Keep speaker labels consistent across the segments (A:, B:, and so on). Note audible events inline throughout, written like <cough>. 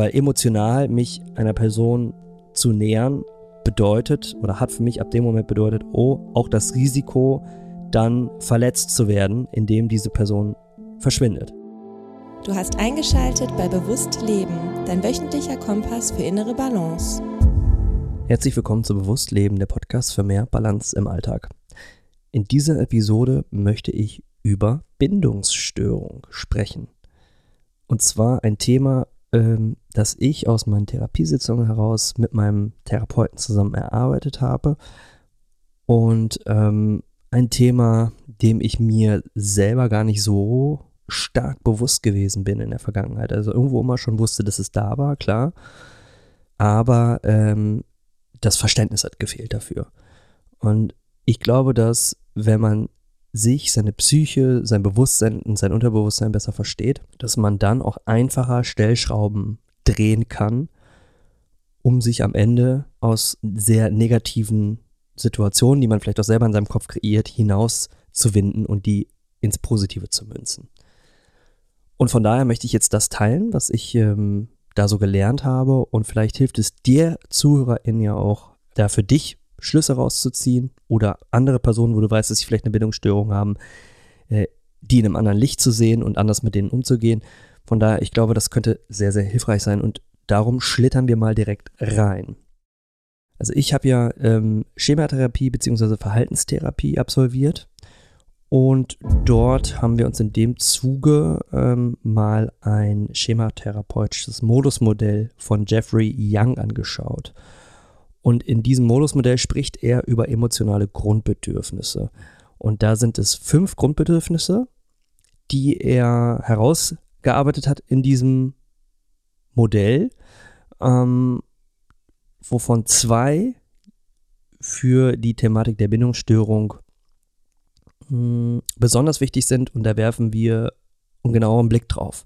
A: Weil emotional mich einer Person zu nähern bedeutet oder hat für mich ab dem Moment bedeutet, oh, auch das Risiko, dann verletzt zu werden, indem diese Person verschwindet.
B: Du hast eingeschaltet bei Bewusst Leben, dein wöchentlicher Kompass für innere Balance.
A: Herzlich willkommen zu Bewusst Leben, der Podcast für mehr Balance im Alltag. In dieser Episode möchte ich über Bindungsstörung sprechen. Und zwar ein Thema, ähm, das ich aus meinen Therapiesitzungen heraus mit meinem Therapeuten zusammen erarbeitet habe. Und ähm, ein Thema, dem ich mir selber gar nicht so stark bewusst gewesen bin in der Vergangenheit. Also irgendwo immer schon wusste, dass es da war, klar. Aber ähm, das Verständnis hat gefehlt dafür. Und ich glaube, dass wenn man sich, seine Psyche, sein Bewusstsein und sein Unterbewusstsein besser versteht, dass man dann auch einfacher Stellschrauben drehen kann, um sich am Ende aus sehr negativen Situationen, die man vielleicht auch selber in seinem Kopf kreiert, hinauszuwinden und die ins Positive zu münzen. Und von daher möchte ich jetzt das teilen, was ich ähm, da so gelernt habe und vielleicht hilft es dir, Zuhörerin, ja auch, da für dich Schlüsse rauszuziehen oder andere Personen, wo du weißt, dass sie vielleicht eine Bindungsstörung haben, äh, die in einem anderen Licht zu sehen und anders mit denen umzugehen. Von daher, ich glaube, das könnte sehr, sehr hilfreich sein und darum schlittern wir mal direkt rein. Also ich habe ja ähm, Schematherapie bzw. Verhaltenstherapie absolviert und dort haben wir uns in dem Zuge ähm, mal ein schematherapeutisches Modusmodell von Jeffrey Young angeschaut. Und in diesem Modusmodell spricht er über emotionale Grundbedürfnisse. Und da sind es fünf Grundbedürfnisse, die er herausgearbeitet hat in diesem Modell, ähm, wovon zwei für die Thematik der Bindungsstörung mh, hm, besonders wichtig sind und da werfen wir einen genaueren Blick drauf.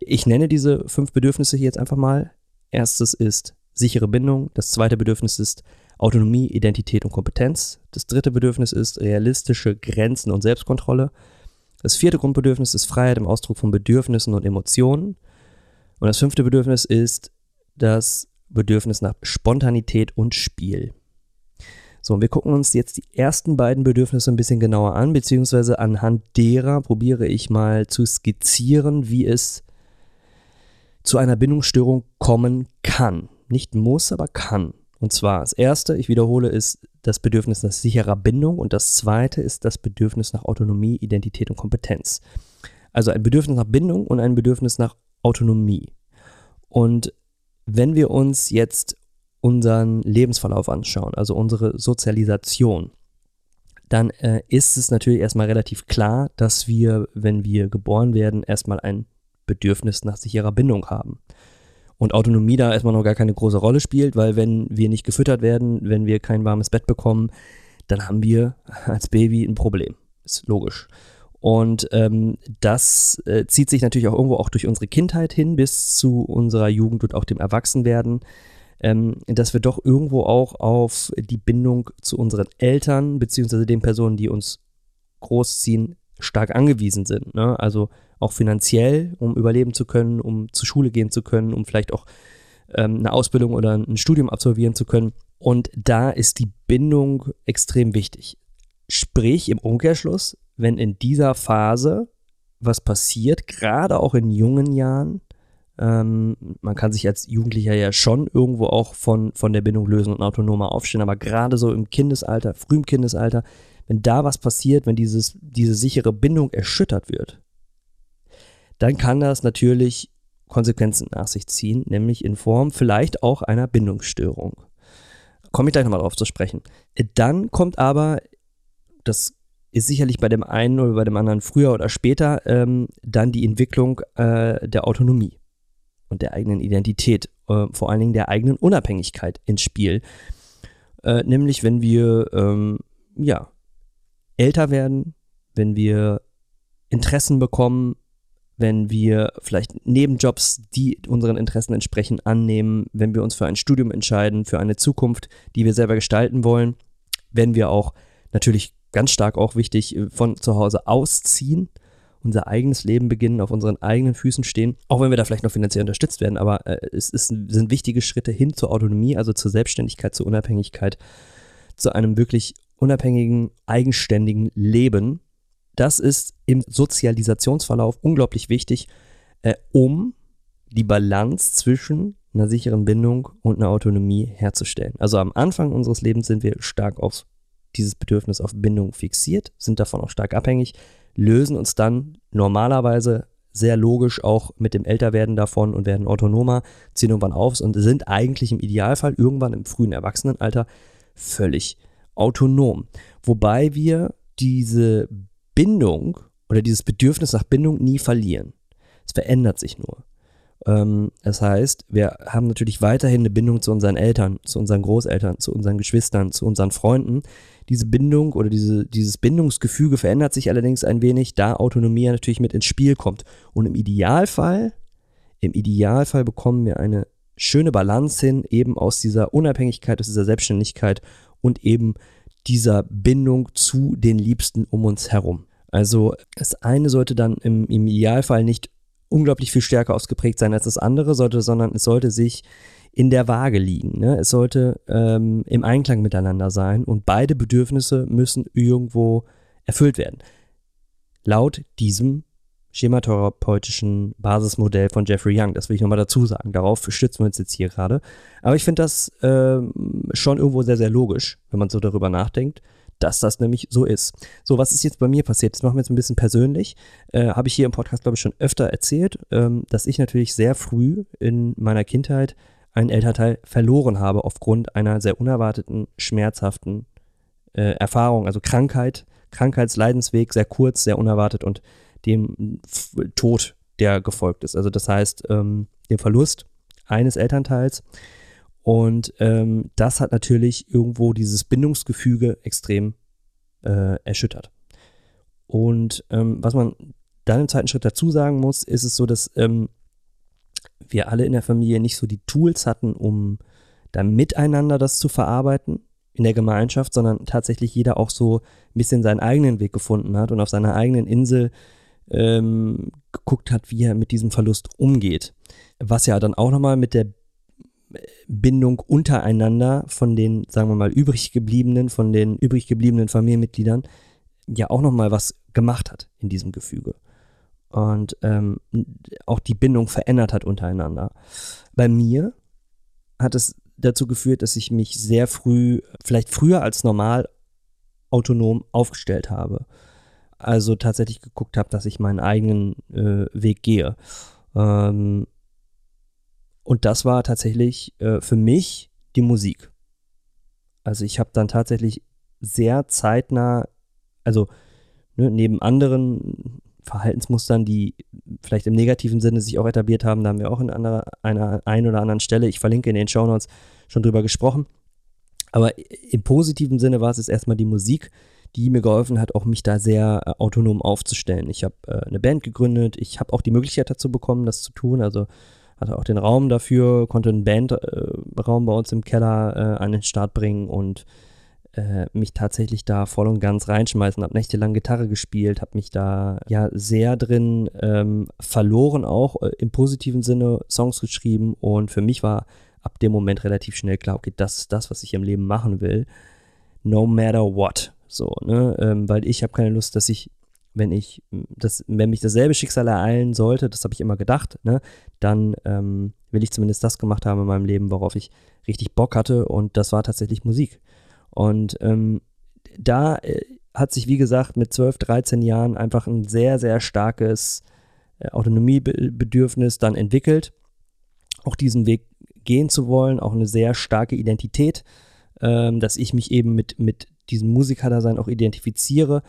A: Ich nenne diese fünf Bedürfnisse hier jetzt einfach mal. Erstes ist sichere Bindung. Das zweite Bedürfnis ist Autonomie, Identität und Kompetenz. Das dritte Bedürfnis ist realistische Grenzen und Selbstkontrolle. Das vierte Grundbedürfnis ist Freiheit im Ausdruck von Bedürfnissen und Emotionen. Und das fünfte Bedürfnis ist das Bedürfnis nach Spontanität und Spiel. So, und wir gucken uns jetzt die ersten beiden Bedürfnisse ein bisschen genauer an, beziehungsweise anhand derer probiere ich mal zu skizzieren, wie es zu einer Bindungsstörung kommen kann nicht muss, aber kann. Und zwar das erste, ich wiederhole, ist das Bedürfnis nach sicherer Bindung und das zweite ist das Bedürfnis nach Autonomie, Identität und Kompetenz. Also ein Bedürfnis nach Bindung und ein Bedürfnis nach Autonomie. Und wenn wir uns jetzt unseren Lebensverlauf anschauen, also unsere Sozialisation, dann äh, ist es natürlich erstmal relativ klar, dass wir, wenn wir geboren werden, erstmal ein Bedürfnis nach sicherer Bindung haben und Autonomie da erstmal noch gar keine große Rolle spielt, weil wenn wir nicht gefüttert werden, wenn wir kein warmes Bett bekommen, dann haben wir als Baby ein Problem. Ist logisch. Und ähm, das äh, zieht sich natürlich auch irgendwo auch durch unsere Kindheit hin bis zu unserer Jugend und auch dem Erwachsenwerden, ähm, dass wir doch irgendwo auch auf die Bindung zu unseren Eltern beziehungsweise den Personen, die uns großziehen, stark angewiesen sind. Ne? Also auch finanziell, um überleben zu können, um zur Schule gehen zu können, um vielleicht auch ähm, eine Ausbildung oder ein Studium absolvieren zu können. Und da ist die Bindung extrem wichtig. Sprich im Umkehrschluss, wenn in dieser Phase was passiert, gerade auch in jungen Jahren, ähm, man kann sich als Jugendlicher ja schon irgendwo auch von, von der Bindung lösen und autonomer aufstehen, aber gerade so im Kindesalter, frühem Kindesalter, wenn da was passiert, wenn dieses, diese sichere Bindung erschüttert wird, dann kann das natürlich Konsequenzen nach sich ziehen, nämlich in Form vielleicht auch einer Bindungsstörung. Komme ich gleich nochmal drauf zu sprechen. Dann kommt aber, das ist sicherlich bei dem einen oder bei dem anderen früher oder später, ähm, dann die Entwicklung äh, der Autonomie und der eigenen Identität, äh, vor allen Dingen der eigenen Unabhängigkeit ins Spiel. Äh, nämlich, wenn wir ähm, ja, älter werden, wenn wir Interessen bekommen, wenn wir vielleicht Nebenjobs, die unseren Interessen entsprechen, annehmen, wenn wir uns für ein Studium entscheiden, für eine Zukunft, die wir selber gestalten wollen, wenn wir auch natürlich ganz stark auch wichtig von zu Hause ausziehen unser eigenes Leben beginnen, auf unseren eigenen Füßen stehen, auch wenn wir da vielleicht noch finanziell unterstützt werden, aber äh, es ist, sind wichtige Schritte hin zur Autonomie, also zur Selbstständigkeit, zur Unabhängigkeit, zu einem wirklich unabhängigen, eigenständigen Leben. Das ist im Sozialisationsverlauf unglaublich wichtig, äh, um die Balance zwischen einer sicheren Bindung und einer Autonomie herzustellen. Also am Anfang unseres Lebens sind wir stark auf dieses Bedürfnis auf Bindung fixiert, sind davon auch stark abhängig, lösen uns dann normalerweise sehr logisch auch mit dem Älterwerden davon und werden autonomer, ziehen irgendwann auf und sind eigentlich im Idealfall irgendwann im frühen Erwachsenenalter völlig autonom. Wobei wir diese Bindung oder dieses Bedürfnis nach Bindung nie verlieren. Es verändert sich nur. Ähm, das heißt, wir haben natürlich weiterhin eine Bindung zu unseren Eltern, zu unseren Großeltern, zu unseren Geschwistern, zu unseren Freunden. Diese Bindung oder diese, dieses Bindungsgefüge verändert sich allerdings ein wenig, da Autonomie natürlich mit ins Spiel kommt. Und im Idealfall, im Idealfall bekommen wir eine schöne Balance hin, eben aus dieser Unabhängigkeit, aus dieser Selbstständigkeit und eben dieser Bindung zu den Liebsten um uns herum. Also das eine sollte dann im, im Idealfall nicht unglaublich viel stärker ausgeprägt sein als das andere, sollte, sondern es sollte sich in der Waage liegen. Ne? Es sollte ähm, im Einklang miteinander sein und beide Bedürfnisse müssen irgendwo erfüllt werden. Laut diesem schematherapeutischen Basismodell von Jeffrey Young. Das will ich nochmal dazu sagen. Darauf stützen wir uns jetzt hier gerade. Aber ich finde das äh, schon irgendwo sehr, sehr logisch, wenn man so darüber nachdenkt dass das nämlich so ist. So, was ist jetzt bei mir passiert? Das machen wir jetzt ein bisschen persönlich. Äh, Habe ich hier im Podcast, glaube ich, schon öfter erzählt, ähm, dass ich natürlich sehr früh in meiner Kindheit einen Elternteil verloren habe aufgrund einer sehr unerwarteten, schmerzhaften äh, Erfahrung, also Krankheit, Krankheitsleidensweg, sehr kurz, sehr unerwartet und dem Tod, der gefolgt ist. Also das heißt, ähm, dem Verlust eines Elternteils und ähm, das hat natürlich irgendwo dieses Bindungsgefüge extrem äh, erschüttert. Und ähm, was man dann im zweiten Schritt dazu sagen muss, ist es so, dass ähm, wir alle in der Familie nicht so die Tools hatten, um dann miteinander das zu verarbeiten in der Gemeinschaft, sondern tatsächlich jeder auch so ein bisschen seinen eigenen Weg gefunden hat und auf seiner eigenen Insel ähm, geguckt hat, wie er mit diesem Verlust umgeht. Was ja dann auch nochmal mit der Bindung untereinander von den, sagen wir mal, übrig gebliebenen, von den übrig gebliebenen Familienmitgliedern ja auch nochmal was gemacht hat in diesem Gefüge. Und ähm, auch die Bindung verändert hat untereinander. Bei mir hat es dazu geführt, dass ich mich sehr früh, vielleicht früher als normal, autonom aufgestellt habe. Also tatsächlich geguckt habe, dass ich meinen eigenen äh, Weg gehe. Ähm, und das war tatsächlich äh, für mich die Musik. Also ich habe dann tatsächlich sehr zeitnah, also ne, neben anderen Verhaltensmustern, die vielleicht im negativen Sinne sich auch etabliert haben, da haben wir auch in einer, einer ein oder anderen Stelle, ich verlinke in den Show Notes, schon drüber gesprochen. Aber im positiven Sinne war es jetzt erstmal die Musik, die mir geholfen hat, auch mich da sehr äh, autonom aufzustellen. Ich habe äh, eine Band gegründet, ich habe auch die Möglichkeit dazu bekommen, das zu tun. Also hatte auch den Raum dafür, konnte einen Bandraum äh, bei uns im Keller äh, an den Start bringen und äh, mich tatsächlich da voll und ganz reinschmeißen, habe nächtelang Gitarre gespielt, habe mich da ja sehr drin ähm, verloren, auch äh, im positiven Sinne Songs geschrieben. Und für mich war ab dem Moment relativ schnell klar, okay, das ist das, was ich im Leben machen will, no matter what, so, ne, ähm, weil ich habe keine Lust, dass ich wenn ich das, wenn mich dasselbe Schicksal ereilen sollte, das habe ich immer gedacht, ne, dann ähm, will ich zumindest das gemacht haben in meinem Leben, worauf ich richtig Bock hatte und das war tatsächlich Musik. Und ähm, da äh, hat sich, wie gesagt, mit 12, 13 Jahren einfach ein sehr, sehr starkes äh, Autonomiebedürfnis dann entwickelt, auch diesen Weg gehen zu wollen, auch eine sehr starke Identität, ähm, dass ich mich eben mit, mit diesem Musikerdasein auch identifiziere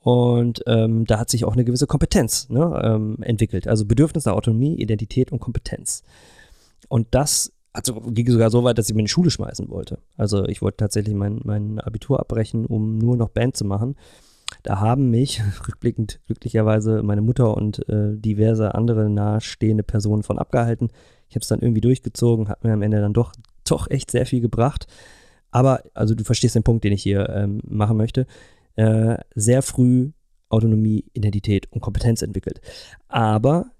A: und ähm, da hat sich auch eine gewisse Kompetenz ne, ähm, entwickelt. Also Bedürfnis nach Autonomie, Identität und Kompetenz. Und das also ging sogar so weit, dass ich mir in die Schule schmeißen wollte. Also ich wollte tatsächlich mein, mein Abitur abbrechen, um nur noch Band zu machen. Da haben mich <laughs> rückblickend glücklicherweise meine Mutter und äh, diverse andere nahestehende Personen von abgehalten. Ich habe es dann irgendwie durchgezogen, hat mir am Ende dann doch, doch echt sehr viel gebracht. Aber, also du verstehst den Punkt, den ich hier ähm, machen möchte. Äh, sehr früh Autonomie, Identität und Kompetenz entwickelt. Aber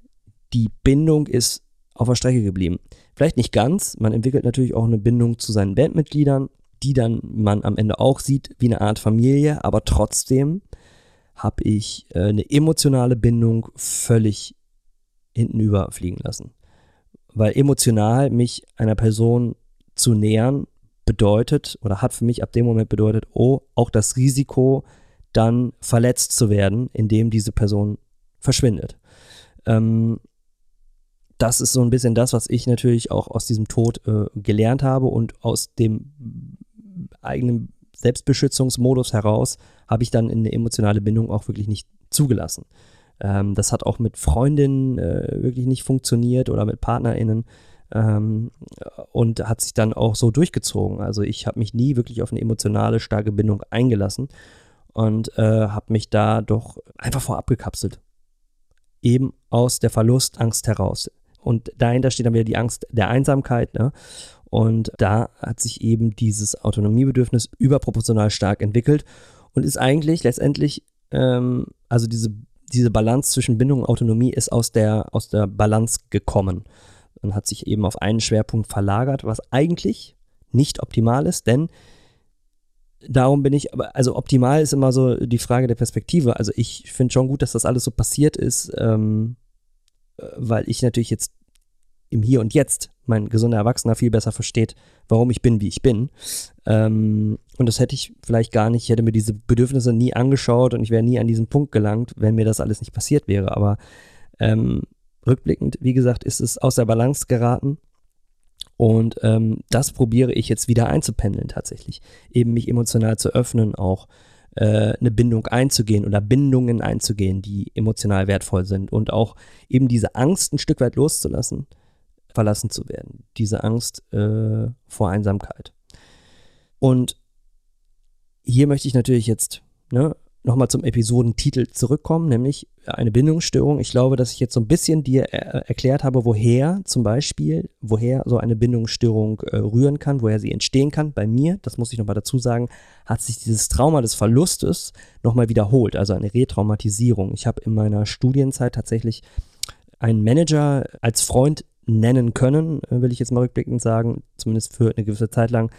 A: die Bindung ist auf der Strecke geblieben. Vielleicht nicht ganz, man entwickelt natürlich auch eine Bindung zu seinen Bandmitgliedern, die dann man am Ende auch sieht wie eine Art Familie, aber trotzdem habe ich äh, eine emotionale Bindung völlig hinten überfliegen lassen. Weil emotional mich einer Person zu nähern bedeutet oder hat für mich ab dem Moment bedeutet, oh, auch das Risiko, dann verletzt zu werden, indem diese Person verschwindet. Ähm, das ist so ein bisschen das, was ich natürlich auch aus diesem Tod äh, gelernt habe und aus dem eigenen Selbstbeschützungsmodus heraus habe ich dann in eine emotionale Bindung auch wirklich nicht zugelassen. Ähm, das hat auch mit Freundinnen äh, wirklich nicht funktioniert oder mit PartnerInnen ähm, und hat sich dann auch so durchgezogen. Also ich habe mich nie wirklich auf eine emotionale, starke Bindung eingelassen und äh, habe mich da doch einfach vorab gekapselt. Eben aus der Verlustangst heraus. Und dahinter steht dann wieder die Angst der Einsamkeit. Ne? Und da hat sich eben dieses Autonomiebedürfnis überproportional stark entwickelt und ist eigentlich letztendlich, ähm, also diese, diese Balance zwischen Bindung und Autonomie ist aus der, aus der Balance gekommen und hat sich eben auf einen Schwerpunkt verlagert, was eigentlich nicht optimal ist, denn darum bin ich, also optimal ist immer so die Frage der Perspektive. Also ich finde schon gut, dass das alles so passiert ist, ähm, äh, weil ich natürlich jetzt im Hier und Jetzt mein gesunder Erwachsener viel besser versteht, warum ich bin, wie ich bin. Ähm, und das hätte ich vielleicht gar nicht, ich hätte mir diese Bedürfnisse nie angeschaut und ich wäre nie an diesen Punkt gelangt, wenn mir das alles nicht passiert wäre. Aber ähm, rückblickend, wie gesagt, ist es aus der Balance geraten. Und ähm, das probiere ich jetzt wieder einzupendeln tatsächlich. Eben mich emotional zu öffnen, auch äh, eine Bindung einzugehen oder Bindungen einzugehen, die emotional wertvoll sind und auch eben diese Angst ein Stück weit loszulassen verlassen zu werden. Diese Angst äh, vor Einsamkeit. Und hier möchte ich natürlich jetzt ne, nochmal zum Episodentitel zurückkommen, nämlich eine Bindungsstörung. Ich glaube, dass ich jetzt so ein bisschen dir er äh, erklärt habe, woher zum Beispiel, woher so eine Bindungsstörung äh, rühren kann, woher sie entstehen kann. Bei mir, das muss ich nochmal dazu sagen, hat sich dieses Trauma des Verlustes nochmal wiederholt, also eine Retraumatisierung. Ich habe in meiner Studienzeit tatsächlich einen Manager als Freund nennen können, äh, will ich jetzt mal rückblickend sagen, zumindest für eine gewisse Zeit lang,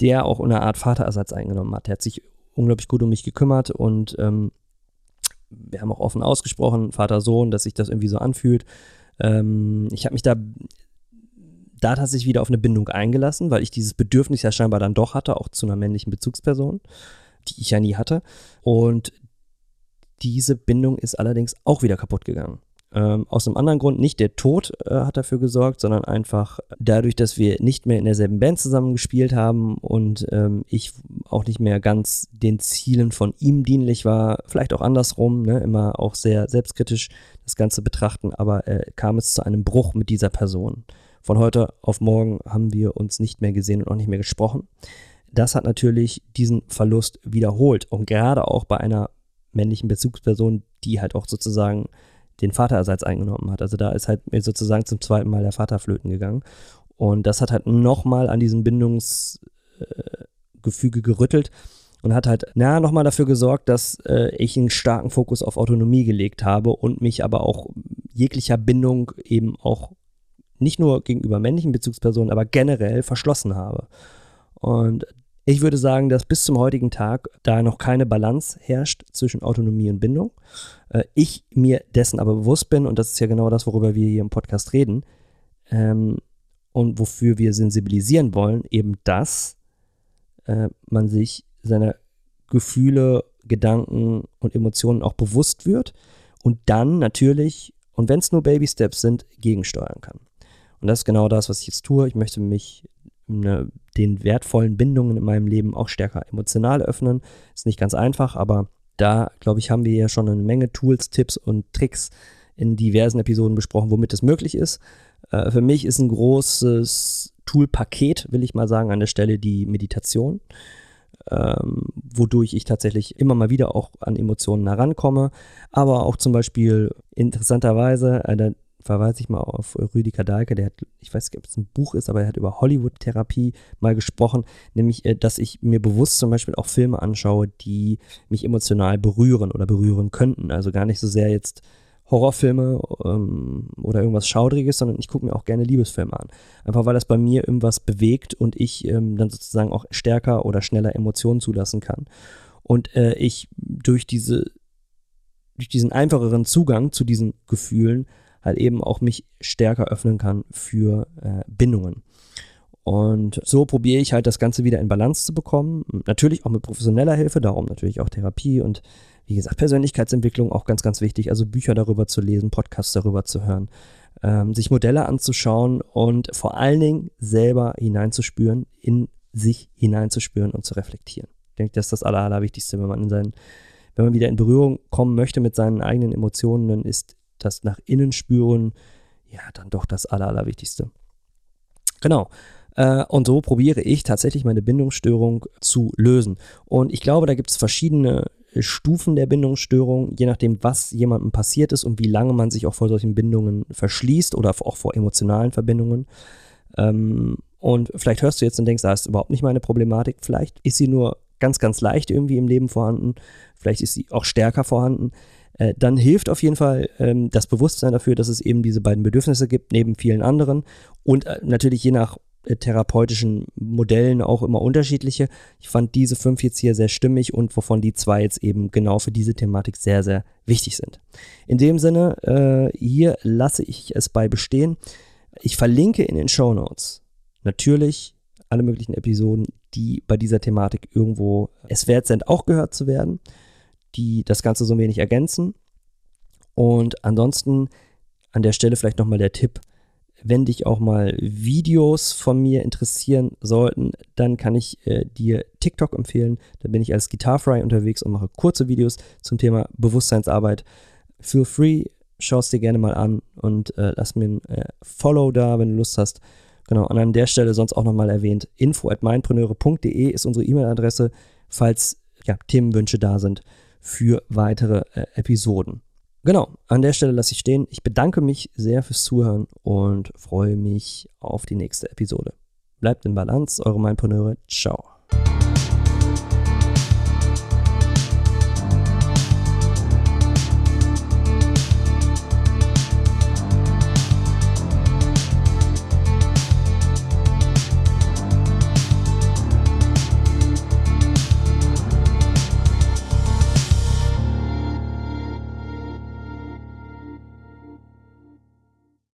A: der auch eine Art Vaterersatz eingenommen hat. Der hat sich unglaublich gut um mich gekümmert und ähm, wir haben auch offen ausgesprochen, Vater-Sohn, dass sich das irgendwie so anfühlt. Ähm, ich habe mich da, da tatsächlich wieder auf eine Bindung eingelassen, weil ich dieses Bedürfnis ja scheinbar dann doch hatte, auch zu einer männlichen Bezugsperson, die ich ja nie hatte. Und diese Bindung ist allerdings auch wieder kaputt gegangen. Ähm, aus einem anderen Grund, nicht der Tod äh, hat dafür gesorgt, sondern einfach dadurch, dass wir nicht mehr in derselben Band zusammen gespielt haben und ähm, ich auch nicht mehr ganz den Zielen von ihm dienlich war, vielleicht auch andersrum, ne, immer auch sehr selbstkritisch das Ganze betrachten, aber äh, kam es zu einem Bruch mit dieser Person. Von heute auf morgen haben wir uns nicht mehr gesehen und auch nicht mehr gesprochen. Das hat natürlich diesen Verlust wiederholt und gerade auch bei einer männlichen Bezugsperson, die halt auch sozusagen den Vaterersatz eingenommen hat. Also da ist halt sozusagen zum zweiten Mal der Vater flöten gegangen. Und das hat halt nochmal an diesem Bindungsgefüge äh, gerüttelt und hat halt, na, nochmal dafür gesorgt, dass äh, ich einen starken Fokus auf Autonomie gelegt habe und mich aber auch jeglicher Bindung eben auch nicht nur gegenüber männlichen Bezugspersonen, aber generell verschlossen habe. Und ich würde sagen, dass bis zum heutigen Tag da noch keine Balance herrscht zwischen Autonomie und Bindung. Äh, ich mir dessen aber bewusst bin, und das ist ja genau das, worüber wir hier im Podcast reden, ähm, und wofür wir sensibilisieren wollen, eben dass äh, man sich seiner Gefühle, Gedanken und Emotionen auch bewusst wird und dann natürlich, und wenn es nur Baby Steps sind, gegensteuern kann. Und das ist genau das, was ich jetzt tue. Ich möchte mich ne, den wertvollen Bindungen in meinem Leben auch stärker emotional öffnen. Ist nicht ganz einfach, aber da, glaube ich, haben wir ja schon eine Menge Tools, Tipps und Tricks in diversen Episoden besprochen, womit es möglich ist. Äh, für mich ist ein großes Toolpaket, will ich mal sagen, an der Stelle die Meditation, ähm, wodurch ich tatsächlich immer mal wieder auch an Emotionen herankomme, aber auch zum Beispiel interessanterweise, äh, verweise ich mal auf Rüdiger Dahlke, der hat, ich weiß nicht, ob es ein Buch ist, aber er hat über Hollywood-Therapie mal gesprochen, nämlich, äh, dass ich mir bewusst zum Beispiel auch Filme anschaue, die mich emotional berühren oder berühren könnten. Also gar nicht so sehr jetzt Horrorfilme ähm, oder irgendwas Schaudriges, sondern ich gucke mir auch gerne Liebesfilme an. Einfach weil das bei mir irgendwas bewegt und ich ähm, dann sozusagen auch stärker oder schneller Emotionen zulassen kann. Und äh, ich durch diese durch diesen einfacheren Zugang zu diesen Gefühlen halt eben auch mich stärker öffnen kann für äh, Bindungen. Und so probiere ich halt das Ganze wieder in Balance zu bekommen. Natürlich auch mit professioneller Hilfe, darum natürlich auch Therapie und wie gesagt, Persönlichkeitsentwicklung auch ganz, ganz wichtig. Also Bücher darüber zu lesen, Podcasts darüber zu hören, ähm, sich Modelle anzuschauen und vor allen Dingen selber hineinzuspüren, in sich hineinzuspüren und zu reflektieren. Ich denke, das ist das Aller, Allerwichtigste, wenn man in seinen, wenn man wieder in Berührung kommen möchte mit seinen eigenen Emotionen, dann ist das nach innen spüren, ja, dann doch das Aller, Allerwichtigste. Genau. Äh, und so probiere ich tatsächlich meine Bindungsstörung zu lösen. Und ich glaube, da gibt es verschiedene Stufen der Bindungsstörung, je nachdem, was jemandem passiert ist und wie lange man sich auch vor solchen Bindungen verschließt oder auch vor emotionalen Verbindungen. Ähm, und vielleicht hörst du jetzt und denkst, da ist überhaupt nicht meine Problematik. Vielleicht ist sie nur ganz, ganz leicht irgendwie im Leben vorhanden. Vielleicht ist sie auch stärker vorhanden. Äh, dann hilft auf jeden Fall ähm, das Bewusstsein dafür, dass es eben diese beiden Bedürfnisse gibt, neben vielen anderen. Und äh, natürlich je nach äh, therapeutischen Modellen auch immer unterschiedliche. Ich fand diese fünf jetzt hier sehr stimmig und wovon die zwei jetzt eben genau für diese Thematik sehr, sehr wichtig sind. In dem Sinne, äh, hier lasse ich es bei bestehen. Ich verlinke in den Show Notes natürlich alle möglichen Episoden, die bei dieser Thematik irgendwo es wert sind, auch gehört zu werden die das Ganze so ein wenig ergänzen. Und ansonsten an der Stelle vielleicht nochmal der Tipp, wenn dich auch mal Videos von mir interessieren sollten, dann kann ich äh, dir TikTok empfehlen. Da bin ich als Guitarfry unterwegs und mache kurze Videos zum Thema Bewusstseinsarbeit. Feel free, schau es dir gerne mal an und äh, lass mir ein äh, Follow da, wenn du Lust hast. Genau, und an der Stelle sonst auch nochmal erwähnt, info at mindpreneure.de ist unsere E-Mail-Adresse, falls ja, Themenwünsche da sind für weitere äh, Episoden. Genau, an der Stelle lasse ich stehen. Ich bedanke mich sehr fürs Zuhören und freue mich auf die nächste Episode. Bleibt in Balance, eure Mindpreneure. Ciao.